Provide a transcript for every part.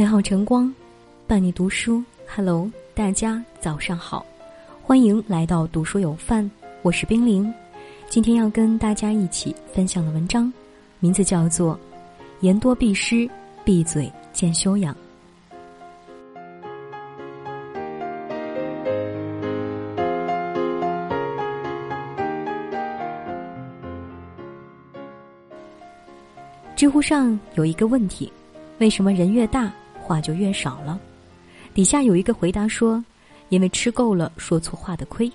美好晨光，伴你读书。Hello，大家早上好，欢迎来到读书有范，我是冰凌。今天要跟大家一起分享的文章，名字叫做《言多必失，闭嘴见修养》。知乎上有一个问题：为什么人越大话就越少了？底下有一个回答说：“因为吃够了说错话的亏。”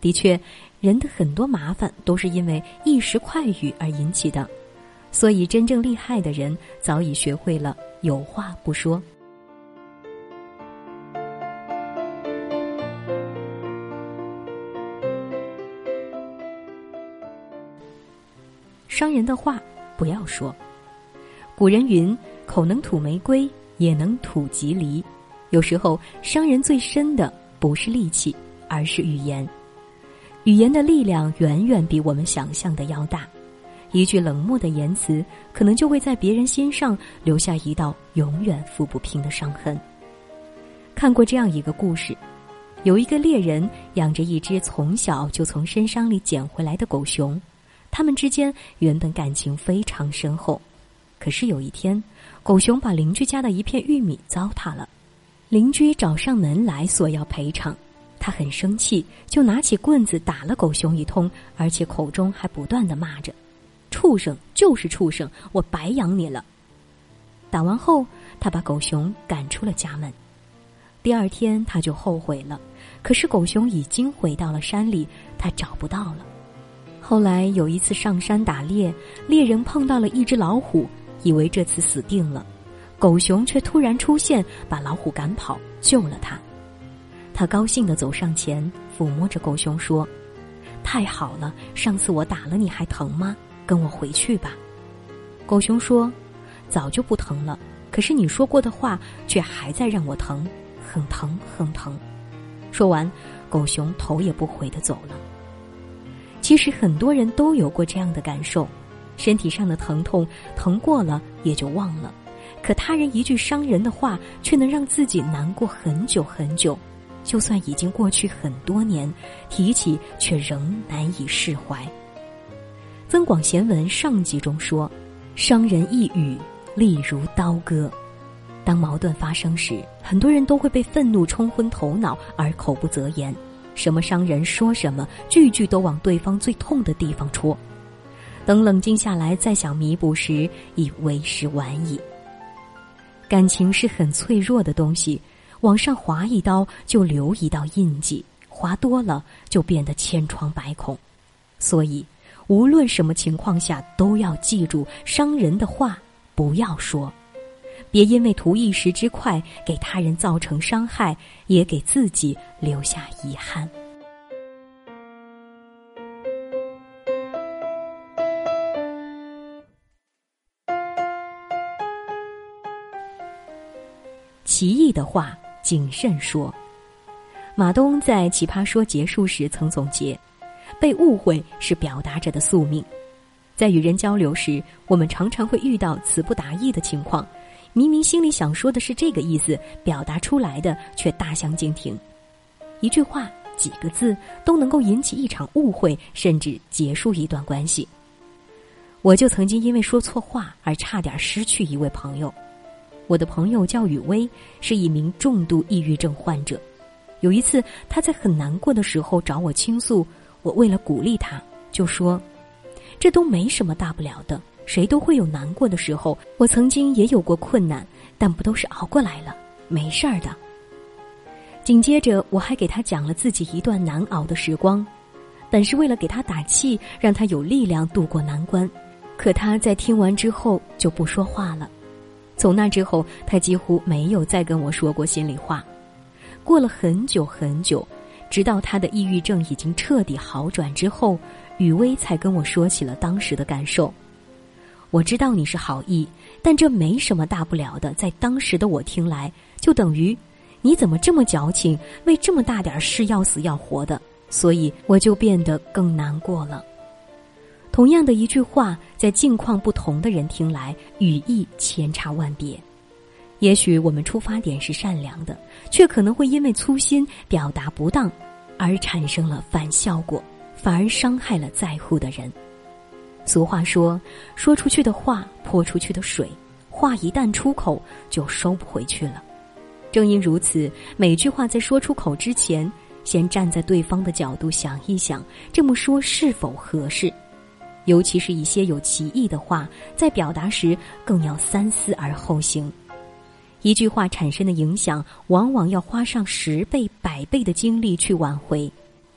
的确，人的很多麻烦都是因为一时快语而引起的，所以真正厉害的人早已学会了有话不说。伤人的话不要说。古人云：“口能吐玫瑰，也能吐吉离。”有时候，伤人最深的不是利器，而是语言。语言的力量远远比我们想象的要大。一句冷漠的言辞，可能就会在别人心上留下一道永远抚不平的伤痕。看过这样一个故事：有一个猎人养着一只从小就从深山里捡回来的狗熊，他们之间原本感情非常深厚。可是有一天，狗熊把邻居家的一片玉米糟蹋了，邻居找上门来索要赔偿，他很生气，就拿起棍子打了狗熊一通，而且口中还不断的骂着：“畜生就是畜生，我白养你了。”打完后，他把狗熊赶出了家门。第二天他就后悔了，可是狗熊已经回到了山里，他找不到了。后来有一次上山打猎，猎人碰到了一只老虎。以为这次死定了，狗熊却突然出现，把老虎赶跑，救了他。他高兴的走上前，抚摸着狗熊说：“太好了，上次我打了你还疼吗？跟我回去吧。”狗熊说：“早就不疼了，可是你说过的话却还在让我疼，很疼，很疼。”说完，狗熊头也不回的走了。其实很多人都有过这样的感受。身体上的疼痛，疼过了也就忘了，可他人一句伤人的话，却能让自己难过很久很久。就算已经过去很多年，提起却仍难以释怀。《增广贤文》上集中说：“伤人一语，利如刀割。”当矛盾发生时，很多人都会被愤怒冲昏头脑而口不择言，什么伤人说什么，句句都往对方最痛的地方戳。等冷静下来再想弥补时，已为时晚矣。感情是很脆弱的东西，往上划一刀就留一道印记，划多了就变得千疮百孔。所以，无论什么情况下，都要记住伤人的话不要说，别因为图一时之快给他人造成伤害，也给自己留下遗憾。奇异的话，谨慎说。马东在《奇葩说》结束时曾总结：“被误会是表达者的宿命。”在与人交流时，我们常常会遇到词不达意的情况，明明心里想说的是这个意思，表达出来的却大相径庭。一句话、几个字都能够引起一场误会，甚至结束一段关系。我就曾经因为说错话而差点失去一位朋友。我的朋友叫雨薇，是一名重度抑郁症患者。有一次，他在很难过的时候找我倾诉，我为了鼓励他，就说：“这都没什么大不了的，谁都会有难过的时候。我曾经也有过困难，但不都是熬过来了，没事儿的。”紧接着，我还给他讲了自己一段难熬的时光，本是为了给他打气，让他有力量度过难关。可他在听完之后就不说话了。从那之后，他几乎没有再跟我说过心里话。过了很久很久，直到他的抑郁症已经彻底好转之后，雨薇才跟我说起了当时的感受。我知道你是好意，但这没什么大不了的。在当时的我听来，就等于你怎么这么矫情，为这么大点事要死要活的，所以我就变得更难过了。同样的一句话，在境况不同的人听来，语义千差万别。也许我们出发点是善良的，却可能会因为粗心表达不当，而产生了反效果，反而伤害了在乎的人。俗话说：“说出去的话，泼出去的水，话一旦出口，就收不回去了。”正因如此，每句话在说出口之前，先站在对方的角度想一想，这么说是否合适。尤其是一些有歧义的话，在表达时更要三思而后行。一句话产生的影响，往往要花上十倍、百倍的精力去挽回。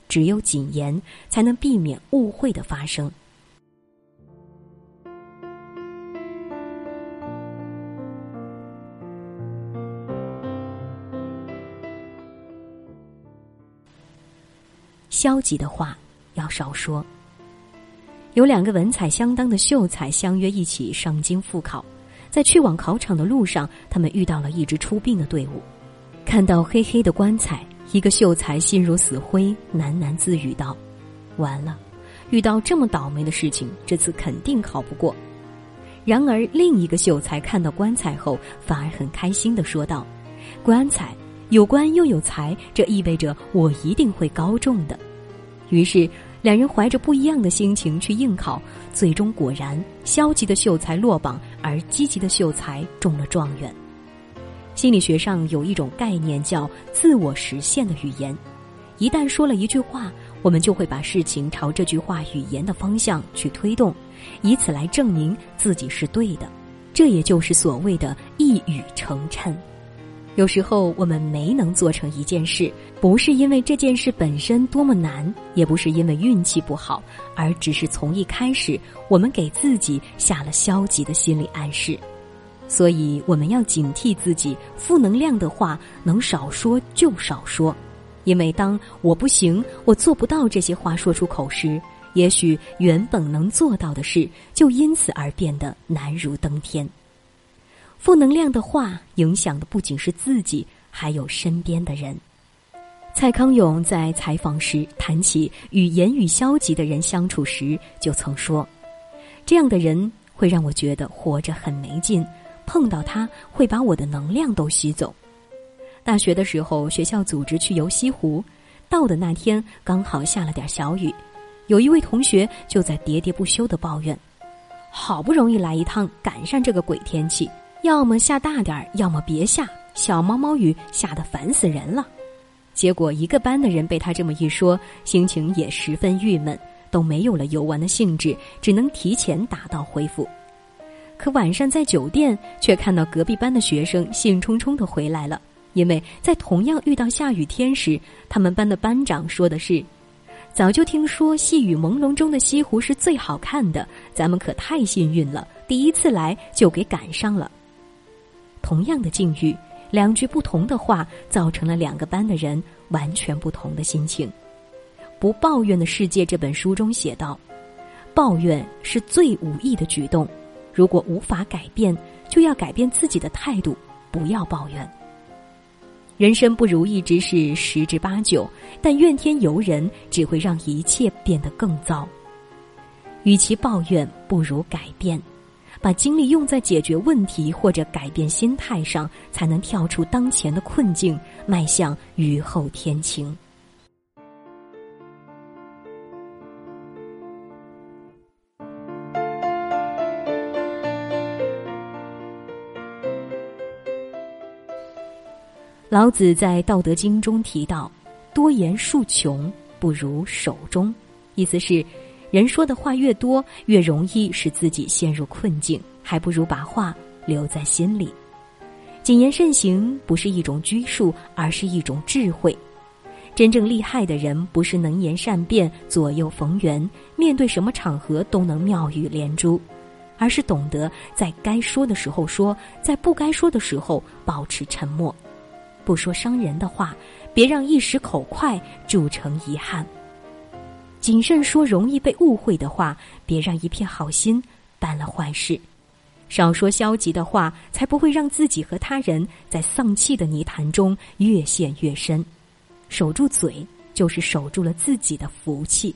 只有谨言，才能避免误会的发生。消极的话要少说。有两个文采相当的秀才相约一起上京赴考，在去往考场的路上，他们遇到了一支出殡的队伍。看到黑黑的棺材，一个秀才心如死灰，喃喃自语道：“完了，遇到这么倒霉的事情，这次肯定考不过。”然而另一个秀才看到棺材后，反而很开心的说道：“棺材有棺又有财，这意味着我一定会高中的。”于是。两人怀着不一样的心情去应考，最终果然，消极的秀才落榜，而积极的秀才中了状元。心理学上有一种概念叫“自我实现”的语言，一旦说了一句话，我们就会把事情朝这句话语言的方向去推动，以此来证明自己是对的。这也就是所谓的一语成谶。有时候我们没能做成一件事，不是因为这件事本身多么难，也不是因为运气不好，而只是从一开始我们给自己下了消极的心理暗示。所以我们要警惕自己，负能量的话能少说就少说，因为当我不行、我做不到这些话说出口时，也许原本能做到的事就因此而变得难如登天。负能量的话影响的不仅是自己，还有身边的人。蔡康永在采访时谈起与言语消极的人相处时，就曾说：“这样的人会让我觉得活着很没劲，碰到他会把我的能量都吸走。”大学的时候，学校组织去游西湖，到的那天刚好下了点小雨，有一位同学就在喋喋不休的抱怨：“好不容易来一趟，赶上这个鬼天气。”要么下大点儿，要么别下。小毛毛雨下得烦死人了。结果一个班的人被他这么一说，心情也十分郁闷，都没有了游玩的兴致，只能提前打道回府。可晚上在酒店，却看到隔壁班的学生兴冲冲的回来了，因为在同样遇到下雨天时，他们班的班长说的是：“早就听说细雨朦胧中的西湖是最好看的，咱们可太幸运了，第一次来就给赶上了。”同样的境遇，两句不同的话，造成了两个班的人完全不同的心情。《不抱怨的世界》这本书中写道：“抱怨是最无益的举动，如果无法改变，就要改变自己的态度，不要抱怨。人生不如意之事十之八九，但怨天尤人只会让一切变得更糟。与其抱怨，不如改变。”把精力用在解决问题或者改变心态上，才能跳出当前的困境，迈向雨后天晴。老子在《道德经》中提到：“多言数穷，不如守中。”意思是。人说的话越多，越容易使自己陷入困境，还不如把话留在心里。谨言慎行不是一种拘束，而是一种智慧。真正厉害的人，不是能言善辩、左右逢源，面对什么场合都能妙语连珠，而是懂得在该说的时候说，在不该说的时候保持沉默，不说伤人的话，别让一时口快铸成遗憾。谨慎说容易被误会的话，别让一片好心办了坏事；少说消极的话，才不会让自己和他人在丧气的泥潭中越陷越深。守住嘴，就是守住了自己的福气。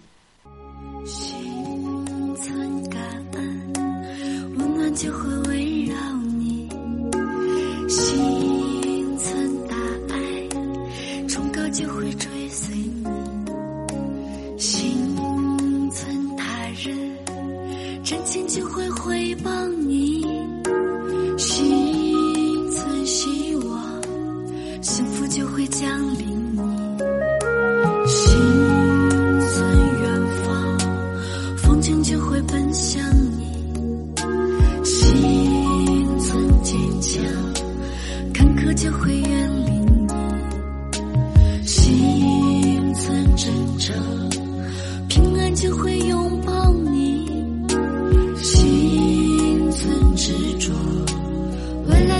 心存感恩，温暖就会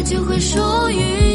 就会属于。